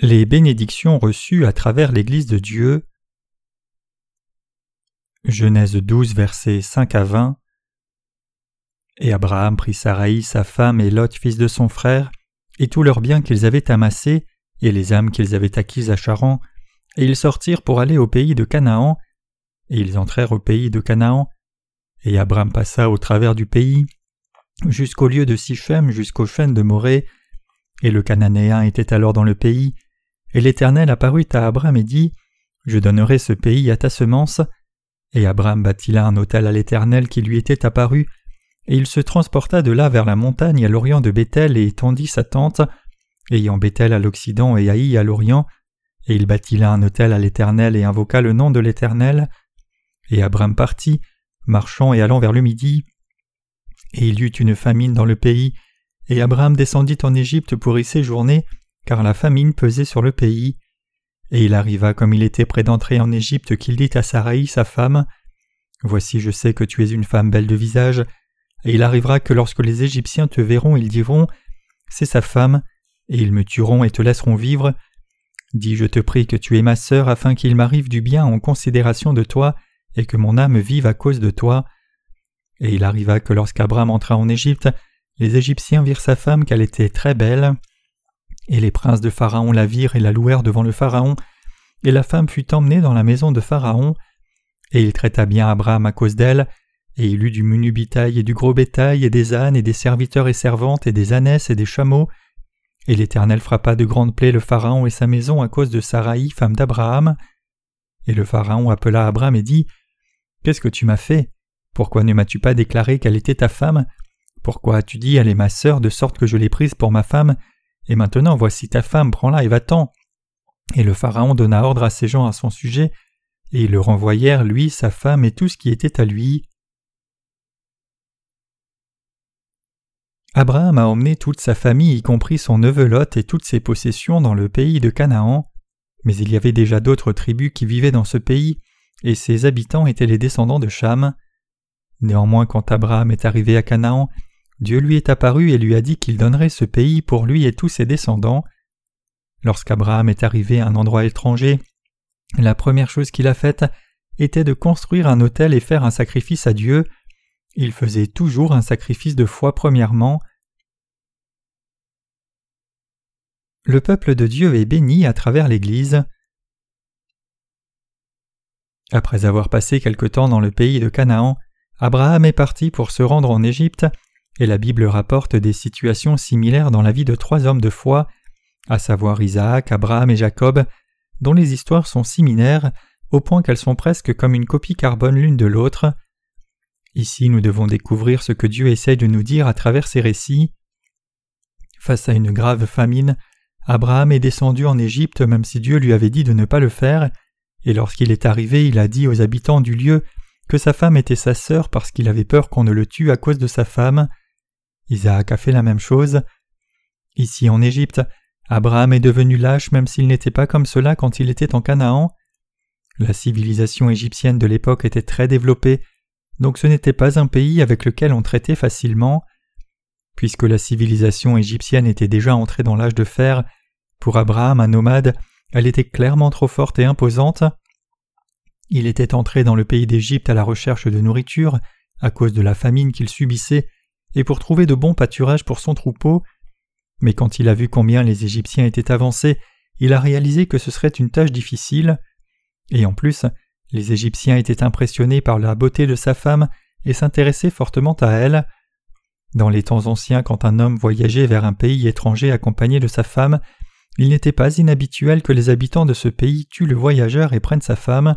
Les bénédictions reçues à travers l'Église de Dieu. Genèse 12, versets 5 à 20. Et Abraham prit Saraï, sa femme, et Lot, fils de son frère, et tous leurs biens qu'ils avaient amassés, et les âmes qu'ils avaient acquises à Charan, et ils sortirent pour aller au pays de Canaan, et ils entrèrent au pays de Canaan, et Abraham passa au travers du pays, jusqu'au lieu de Sichem, jusqu'au chêne de Morée, et le Cananéen était alors dans le pays, et l'Éternel apparut à Abraham et dit Je donnerai ce pays à ta semence. Et Abraham bâtit là un autel à l'Éternel qui lui était apparu, et il se transporta de là vers la montagne à l'orient de Béthel et étendit sa tente, ayant Béthel à l'occident et Haï à l'orient, et il bâtit là un autel à l'Éternel et invoqua le nom de l'Éternel. Et Abraham partit, marchant et allant vers le midi. Et il y eut une famine dans le pays, et Abraham descendit en Égypte pour y séjourner, car la famine pesait sur le pays. Et il arriva comme il était près d'entrer en Égypte qu'il dit à Saraï, sa femme, Voici je sais que tu es une femme belle de visage, et il arrivera que lorsque les Égyptiens te verront, ils diront, C'est sa femme, et ils me tueront et te laisseront vivre. Dis, je te prie que tu es ma sœur, afin qu'il m'arrive du bien en considération de toi, et que mon âme vive à cause de toi. Et il arriva que lorsqu'Abraham entra en Égypte, les Égyptiens virent sa femme qu'elle était très belle, et les princes de Pharaon la virent et la louèrent devant le Pharaon, et la femme fut emmenée dans la maison de Pharaon, et il traita bien Abraham à cause d'elle, et il eut du menu bétail et du gros bétail, et des ânes, et des serviteurs et servantes, et des ânesses et des chameaux. Et l'Éternel frappa de grandes plaies le Pharaon et sa maison à cause de Saraï, femme d'Abraham. Et le Pharaon appela Abraham et dit Qu'est-ce que tu m'as fait? Pourquoi ne m'as-tu pas déclaré qu'elle était ta femme? Pourquoi as-tu dit Elle est ma sœur, de sorte que je l'ai prise pour ma femme? Et maintenant voici ta femme, prends-la et va-t'en. Et le Pharaon donna ordre à ses gens à son sujet, et ils le renvoyèrent, lui, sa femme et tout ce qui était à lui. Abraham a emmené toute sa famille, y compris son neveu Lot et toutes ses possessions, dans le pays de Canaan. Mais il y avait déjà d'autres tribus qui vivaient dans ce pays, et ses habitants étaient les descendants de Cham. Néanmoins, quand Abraham est arrivé à Canaan, Dieu lui est apparu et lui a dit qu'il donnerait ce pays pour lui et tous ses descendants. Lorsqu'Abraham est arrivé à un endroit étranger, la première chose qu'il a faite était de construire un autel et faire un sacrifice à Dieu. Il faisait toujours un sacrifice de foi premièrement. Le peuple de Dieu est béni à travers l'Église. Après avoir passé quelque temps dans le pays de Canaan, Abraham est parti pour se rendre en Égypte et la Bible rapporte des situations similaires dans la vie de trois hommes de foi, à savoir Isaac, Abraham et Jacob, dont les histoires sont similaires au point qu'elles sont presque comme une copie carbone l'une de l'autre. Ici nous devons découvrir ce que Dieu essaye de nous dire à travers ces récits. Face à une grave famine, Abraham est descendu en Égypte même si Dieu lui avait dit de ne pas le faire, et lorsqu'il est arrivé il a dit aux habitants du lieu que sa femme était sa sœur parce qu'il avait peur qu'on ne le tue à cause de sa femme. Isaac a fait la même chose. Ici en Égypte, Abraham est devenu lâche même s'il n'était pas comme cela quand il était en Canaan. La civilisation égyptienne de l'époque était très développée, donc ce n'était pas un pays avec lequel on traitait facilement. Puisque la civilisation égyptienne était déjà entrée dans l'âge de fer, pour Abraham, un nomade, elle était clairement trop forte et imposante. Il était entré dans le pays d'Égypte à la recherche de nourriture, à cause de la famine qu'il subissait, et pour trouver de bons pâturages pour son troupeau, mais quand il a vu combien les Égyptiens étaient avancés, il a réalisé que ce serait une tâche difficile, et en plus, les Égyptiens étaient impressionnés par la beauté de sa femme et s'intéressaient fortement à elle. Dans les temps anciens, quand un homme voyageait vers un pays étranger accompagné de sa femme, il n'était pas inhabituel que les habitants de ce pays tuent le voyageur et prennent sa femme.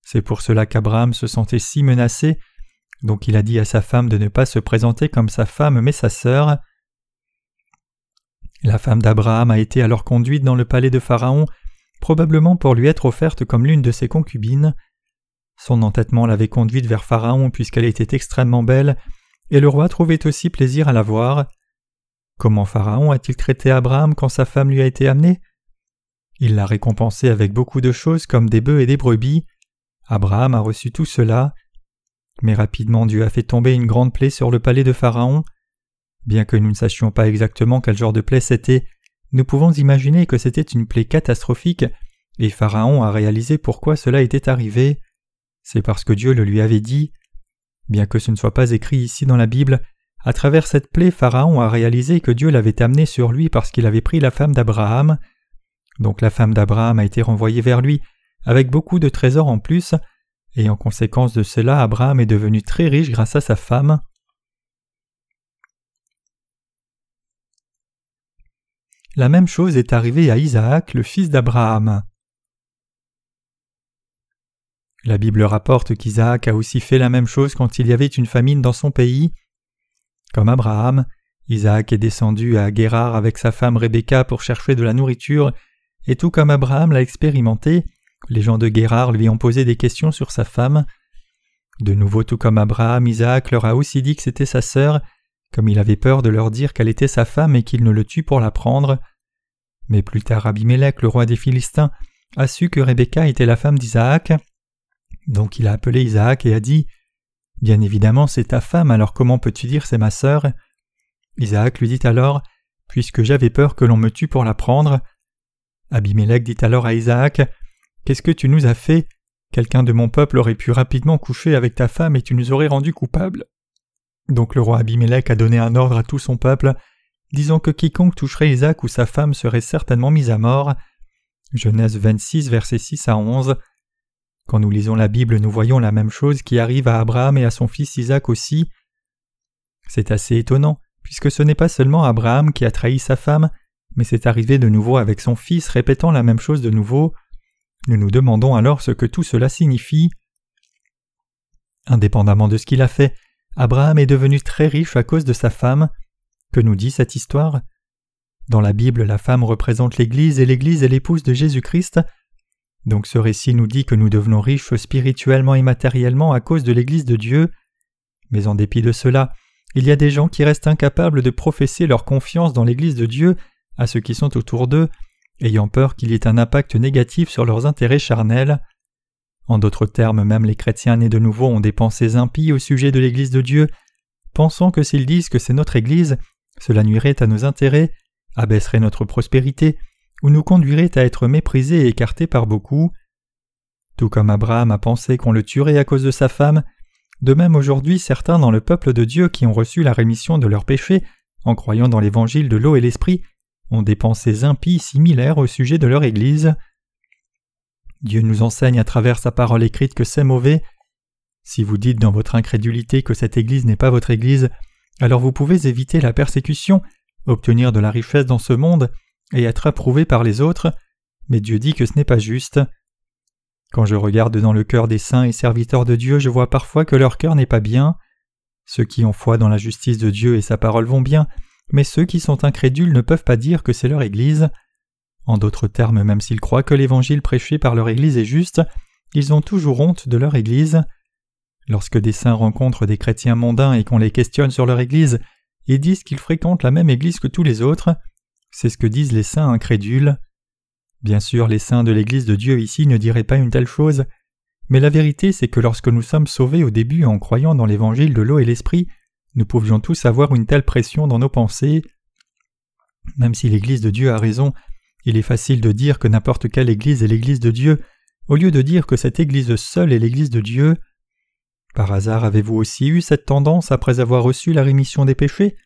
C'est pour cela qu'Abraham se sentait si menacé donc il a dit à sa femme de ne pas se présenter comme sa femme mais sa sœur. La femme d'Abraham a été alors conduite dans le palais de Pharaon, probablement pour lui être offerte comme l'une de ses concubines. Son entêtement l'avait conduite vers Pharaon puisqu'elle était extrêmement belle, et le roi trouvait aussi plaisir à la voir. Comment Pharaon a-t-il traité Abraham quand sa femme lui a été amenée? Il l'a récompensé avec beaucoup de choses comme des bœufs et des brebis. Abraham a reçu tout cela. Mais rapidement Dieu a fait tomber une grande plaie sur le palais de Pharaon. Bien que nous ne sachions pas exactement quel genre de plaie c'était, nous pouvons imaginer que c'était une plaie catastrophique, et Pharaon a réalisé pourquoi cela était arrivé. C'est parce que Dieu le lui avait dit. Bien que ce ne soit pas écrit ici dans la Bible, à travers cette plaie, Pharaon a réalisé que Dieu l'avait amené sur lui parce qu'il avait pris la femme d'Abraham. Donc la femme d'Abraham a été renvoyée vers lui, avec beaucoup de trésors en plus, et en conséquence de cela, Abraham est devenu très riche grâce à sa femme. La même chose est arrivée à Isaac, le fils d'Abraham. La Bible rapporte qu'Isaac a aussi fait la même chose quand il y avait une famine dans son pays. Comme Abraham, Isaac est descendu à Guérard avec sa femme Rebecca pour chercher de la nourriture, et tout comme Abraham l'a expérimenté, les gens de Guérard lui ont posé des questions sur sa femme. De nouveau, tout comme Abraham, Isaac leur a aussi dit que c'était sa sœur, comme il avait peur de leur dire qu'elle était sa femme et qu'il ne le tue pour la prendre. Mais plus tard Abimelech, le roi des Philistins, a su que Rebecca était la femme d'Isaac. Donc il a appelé Isaac et a dit Bien évidemment, c'est ta femme, alors comment peux-tu dire c'est ma sœur? Isaac lui dit alors Puisque j'avais peur que l'on me tue pour la prendre. Abimelech dit alors à Isaac Qu'est-ce que tu nous as fait? Quelqu'un de mon peuple aurait pu rapidement coucher avec ta femme et tu nous aurais rendu coupables. Donc le roi Abimelech a donné un ordre à tout son peuple, disant que quiconque toucherait Isaac ou sa femme serait certainement mis à mort. Genèse 26, versets 6 à 11. Quand nous lisons la Bible, nous voyons la même chose qui arrive à Abraham et à son fils Isaac aussi. C'est assez étonnant, puisque ce n'est pas seulement Abraham qui a trahi sa femme, mais c'est arrivé de nouveau avec son fils répétant la même chose de nouveau. Nous nous demandons alors ce que tout cela signifie. Indépendamment de ce qu'il a fait, Abraham est devenu très riche à cause de sa femme. Que nous dit cette histoire? Dans la Bible, la femme représente l'Église et l'Église est l'épouse de Jésus-Christ. Donc ce récit nous dit que nous devenons riches spirituellement et matériellement à cause de l'Église de Dieu. Mais en dépit de cela, il y a des gens qui restent incapables de professer leur confiance dans l'Église de Dieu à ceux qui sont autour d'eux, ayant peur qu'il y ait un impact négatif sur leurs intérêts charnels. En d'autres termes, même les chrétiens nés de nouveau ont des pensées impies au sujet de l'Église de Dieu, pensant que s'ils disent que c'est notre Église, cela nuirait à nos intérêts, abaisserait notre prospérité, ou nous conduirait à être méprisés et écartés par beaucoup. Tout comme Abraham a pensé qu'on le tuerait à cause de sa femme, de même aujourd'hui certains dans le peuple de Dieu qui ont reçu la rémission de leurs péchés en croyant dans l'évangile de l'eau et l'esprit ont des pensées impies similaires au sujet de leur Église. Dieu nous enseigne à travers sa parole écrite que c'est mauvais. Si vous dites dans votre incrédulité que cette Église n'est pas votre Église, alors vous pouvez éviter la persécution, obtenir de la richesse dans ce monde et être approuvé par les autres, mais Dieu dit que ce n'est pas juste. Quand je regarde dans le cœur des saints et serviteurs de Dieu, je vois parfois que leur cœur n'est pas bien. Ceux qui ont foi dans la justice de Dieu et sa parole vont bien, mais ceux qui sont incrédules ne peuvent pas dire que c'est leur Église. En d'autres termes, même s'ils croient que l'évangile prêché par leur Église est juste, ils ont toujours honte de leur Église. Lorsque des saints rencontrent des chrétiens mondains et qu'on les questionne sur leur Église, ils disent qu'ils fréquentent la même Église que tous les autres. C'est ce que disent les saints incrédules. Bien sûr, les saints de l'Église de Dieu ici ne diraient pas une telle chose, mais la vérité c'est que lorsque nous sommes sauvés au début en croyant dans l'Évangile de l'eau et l'Esprit, nous pouvions tous avoir une telle pression dans nos pensées. Même si l'Église de Dieu a raison, il est facile de dire que n'importe quelle Église est l'Église de Dieu, au lieu de dire que cette Église seule est l'Église de Dieu. Par hasard avez-vous aussi eu cette tendance après avoir reçu la rémission des péchés?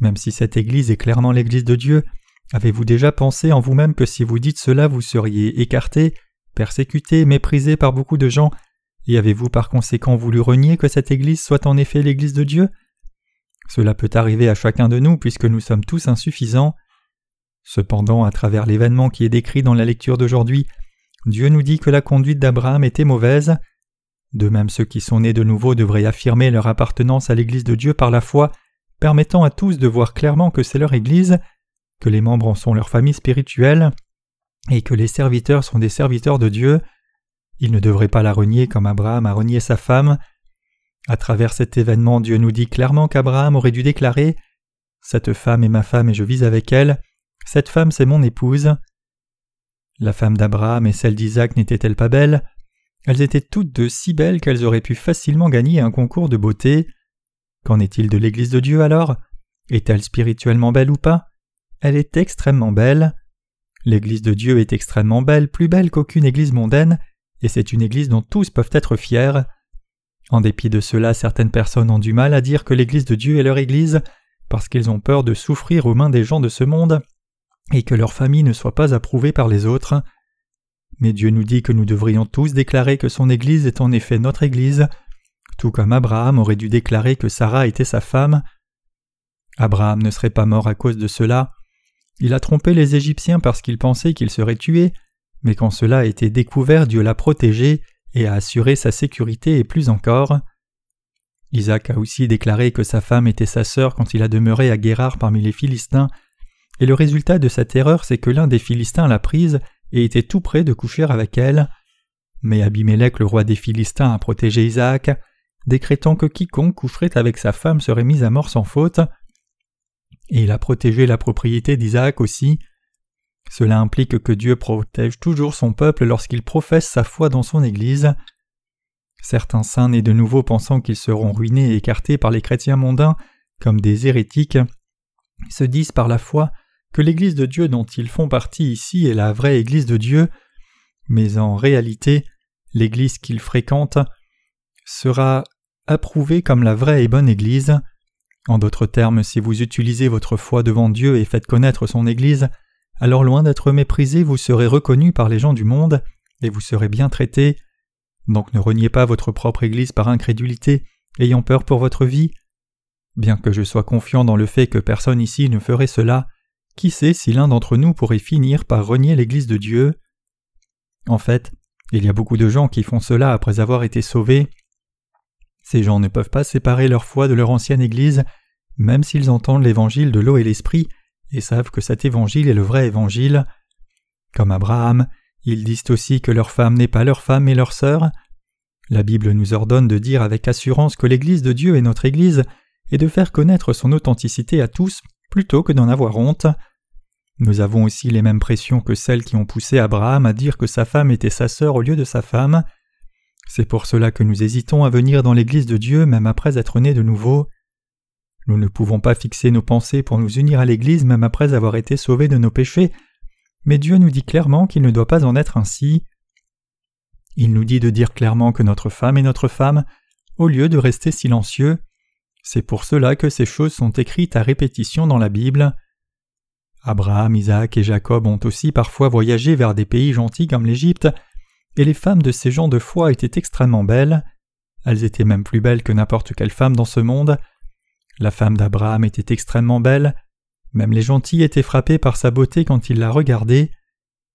Même si cette Église est clairement l'Église de Dieu, avez-vous déjà pensé en vous-même que si vous dites cela vous seriez écarté, persécuté, méprisé par beaucoup de gens, et avez-vous par conséquent voulu renier que cette Église soit en effet l'Église de Dieu? Cela peut arriver à chacun de nous puisque nous sommes tous insuffisants. Cependant, à travers l'événement qui est décrit dans la lecture d'aujourd'hui, Dieu nous dit que la conduite d'Abraham était mauvaise. De même ceux qui sont nés de nouveau devraient affirmer leur appartenance à l'Église de Dieu par la foi, permettant à tous de voir clairement que c'est leur Église, que les membres en sont leur famille spirituelle, et que les serviteurs sont des serviteurs de Dieu. Ils ne devraient pas la renier comme Abraham a renié sa femme. À travers cet événement, Dieu nous dit clairement qu'Abraham aurait dû déclarer Cette femme est ma femme et je vis avec elle. Cette femme, c'est mon épouse. La femme d'Abraham et celle d'Isaac n'étaient-elles pas belles? Elles étaient toutes deux si belles qu'elles auraient pu facilement gagner un concours de beauté. Qu'en est-il de l'Église de Dieu alors? Est-elle spirituellement belle ou pas? Elle est extrêmement belle. L'Église de Dieu est extrêmement belle, plus belle qu'aucune Église mondaine, et c'est une Église dont tous peuvent être fiers. En dépit de cela, certaines personnes ont du mal à dire que l'Église de Dieu est leur Église, parce qu'ils ont peur de souffrir aux mains des gens de ce monde, et que leur famille ne soit pas approuvée par les autres. Mais Dieu nous dit que nous devrions tous déclarer que son Église est en effet notre Église, tout comme Abraham aurait dû déclarer que Sarah était sa femme. Abraham ne serait pas mort à cause de cela. Il a trompé les Égyptiens parce qu'il pensait qu'il serait tué, mais quand cela a été découvert, Dieu l'a protégé et a assuré sa sécurité et plus encore. Isaac a aussi déclaré que sa femme était sa sœur quand il a demeuré à Guérard parmi les Philistins, et le résultat de cette erreur c'est que l'un des Philistins l'a prise et était tout près de coucher avec elle. Mais Abimelech le roi des Philistins a protégé Isaac, décrétant que quiconque coucherait avec sa femme serait mis à mort sans faute. Et il a protégé la propriété d'Isaac aussi. Cela implique que Dieu protège toujours son peuple lorsqu'il professe sa foi dans son Église. Certains saints nés de nouveau pensant qu'ils seront ruinés et écartés par les chrétiens mondains comme des hérétiques se disent par la foi que l'Église de Dieu dont ils font partie ici est la vraie Église de Dieu, mais en réalité l'Église qu'ils fréquentent sera approuvée comme la vraie et bonne Église. En d'autres termes, si vous utilisez votre foi devant Dieu et faites connaître son Église, alors loin d'être méprisé, vous serez reconnu par les gens du monde, et vous serez bien traité. Donc ne reniez pas votre propre Église par incrédulité, ayant peur pour votre vie. Bien que je sois confiant dans le fait que personne ici ne ferait cela, qui sait si l'un d'entre nous pourrait finir par renier l'Église de Dieu? En fait, il y a beaucoup de gens qui font cela après avoir été sauvés. Ces gens ne peuvent pas séparer leur foi de leur ancienne Église, même s'ils entendent l'évangile de l'eau et l'esprit, et savent que cet évangile est le vrai évangile. Comme Abraham, ils disent aussi que leur femme n'est pas leur femme mais leur sœur. La Bible nous ordonne de dire avec assurance que l'Église de Dieu est notre Église et de faire connaître son authenticité à tous plutôt que d'en avoir honte. Nous avons aussi les mêmes pressions que celles qui ont poussé Abraham à dire que sa femme était sa sœur au lieu de sa femme. C'est pour cela que nous hésitons à venir dans l'Église de Dieu même après être nés de nouveau. Nous ne pouvons pas fixer nos pensées pour nous unir à l'Église même après avoir été sauvés de nos péchés, mais Dieu nous dit clairement qu'il ne doit pas en être ainsi. Il nous dit de dire clairement que notre femme est notre femme, au lieu de rester silencieux. C'est pour cela que ces choses sont écrites à répétition dans la Bible. Abraham, Isaac et Jacob ont aussi parfois voyagé vers des pays gentils comme l'Égypte, et les femmes de ces gens de foi étaient extrêmement belles. Elles étaient même plus belles que n'importe quelle femme dans ce monde. La femme d'Abraham était extrêmement belle, même les gentils étaient frappés par sa beauté quand ils la regardaient.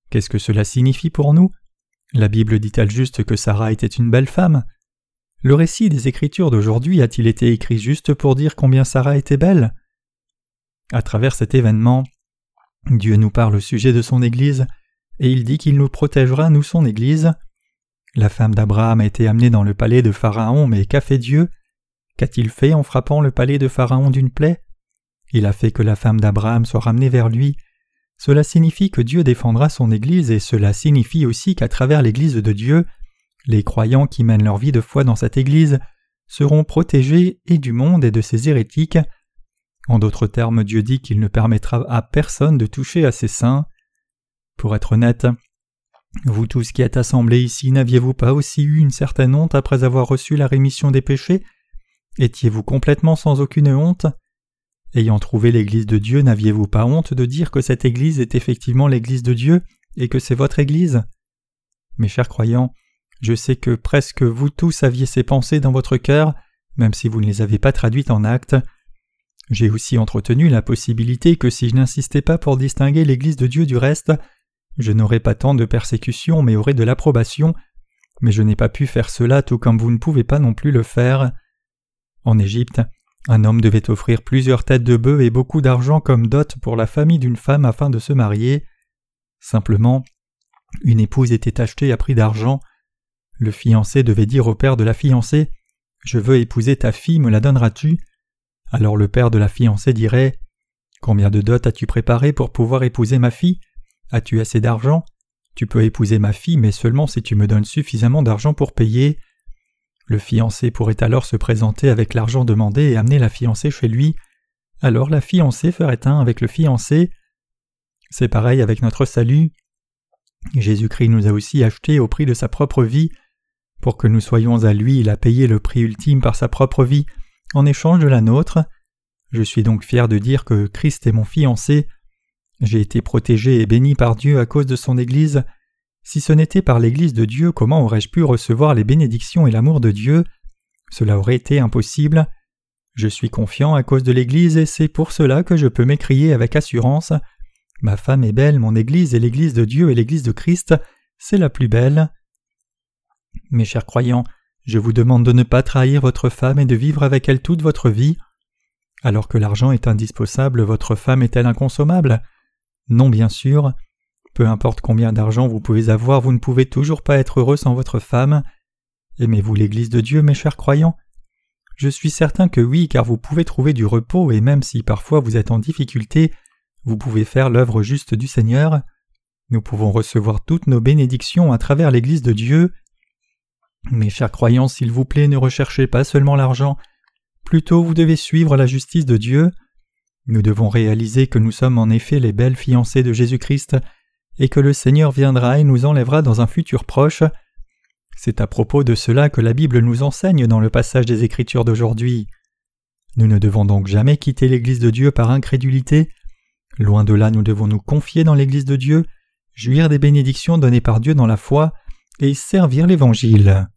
Qu'est-ce que cela signifie pour nous? La Bible dit-elle juste que Sarah était une belle femme? Le récit des Écritures d'aujourd'hui a-t-il été écrit juste pour dire combien Sarah était belle? À travers cet événement, Dieu nous parle au sujet de son Église, et il dit qu'il nous protégera, nous son Église. La femme d'Abraham a été amenée dans le palais de Pharaon, mais qu'a fait Dieu? Qu'a-t-il fait en frappant le palais de Pharaon d'une plaie? Il a fait que la femme d'Abraham soit ramenée vers lui. Cela signifie que Dieu défendra son Église et cela signifie aussi qu'à travers l'Église de Dieu, les croyants qui mènent leur vie de foi dans cette Église seront protégés et du monde et de ses hérétiques. En d'autres termes, Dieu dit qu'il ne permettra à personne de toucher à ses saints. Pour être honnête, vous tous qui êtes assemblés ici, n'aviez-vous pas aussi eu une certaine honte après avoir reçu la rémission des péchés? Étiez-vous complètement sans aucune honte? Ayant trouvé l'Église de Dieu, n'aviez-vous pas honte de dire que cette Église est effectivement l'Église de Dieu et que c'est votre Église? Mes chers croyants, je sais que presque vous tous aviez ces pensées dans votre cœur, même si vous ne les avez pas traduites en actes. J'ai aussi entretenu la possibilité que si je n'insistais pas pour distinguer l'Église de Dieu du reste, je n'aurais pas tant de persécution mais aurais de l'approbation, mais je n'ai pas pu faire cela tout comme vous ne pouvez pas non plus le faire. En Égypte, un homme devait offrir plusieurs têtes de bœufs et beaucoup d'argent comme dot pour la famille d'une femme afin de se marier. Simplement, une épouse était achetée à prix d'argent. Le fiancé devait dire au père de la fiancée Je veux épouser ta fille, me la donneras-tu? Alors le père de la fiancée dirait Combien de dot as-tu préparé pour pouvoir épouser ma fille? As-tu assez d'argent? Tu peux épouser ma fille, mais seulement si tu me donnes suffisamment d'argent pour payer. Le fiancé pourrait alors se présenter avec l'argent demandé et amener la fiancée chez lui. Alors la fiancée ferait un avec le fiancé. C'est pareil avec notre salut. Jésus-Christ nous a aussi achetés au prix de sa propre vie. Pour que nous soyons à lui, il a payé le prix ultime par sa propre vie en échange de la nôtre. Je suis donc fier de dire que Christ est mon fiancé. J'ai été protégé et béni par Dieu à cause de son Église. Si ce n'était par l'Église de Dieu, comment aurais-je pu recevoir les bénédictions et l'amour de Dieu? Cela aurait été impossible. Je suis confiant à cause de l'Église et c'est pour cela que je peux m'écrier avec assurance Ma femme est belle, mon Église est l'Église de Dieu et l'Église de Christ, c'est la plus belle. Mes chers croyants, je vous demande de ne pas trahir votre femme et de vivre avec elle toute votre vie. Alors que l'argent est indispensable, votre femme est-elle inconsommable? Non, bien sûr. Peu importe combien d'argent vous pouvez avoir, vous ne pouvez toujours pas être heureux sans votre femme. Aimez-vous l'Église de Dieu, mes chers croyants? Je suis certain que oui, car vous pouvez trouver du repos, et même si parfois vous êtes en difficulté, vous pouvez faire l'œuvre juste du Seigneur. Nous pouvons recevoir toutes nos bénédictions à travers l'Église de Dieu. Mes chers croyants, s'il vous plaît, ne recherchez pas seulement l'argent, plutôt vous devez suivre la justice de Dieu. Nous devons réaliser que nous sommes en effet les belles fiancées de Jésus-Christ et que le Seigneur viendra et nous enlèvera dans un futur proche. C'est à propos de cela que la Bible nous enseigne dans le passage des Écritures d'aujourd'hui. Nous ne devons donc jamais quitter l'Église de Dieu par incrédulité. Loin de là, nous devons nous confier dans l'Église de Dieu, jouir des bénédictions données par Dieu dans la foi, et servir l'Évangile.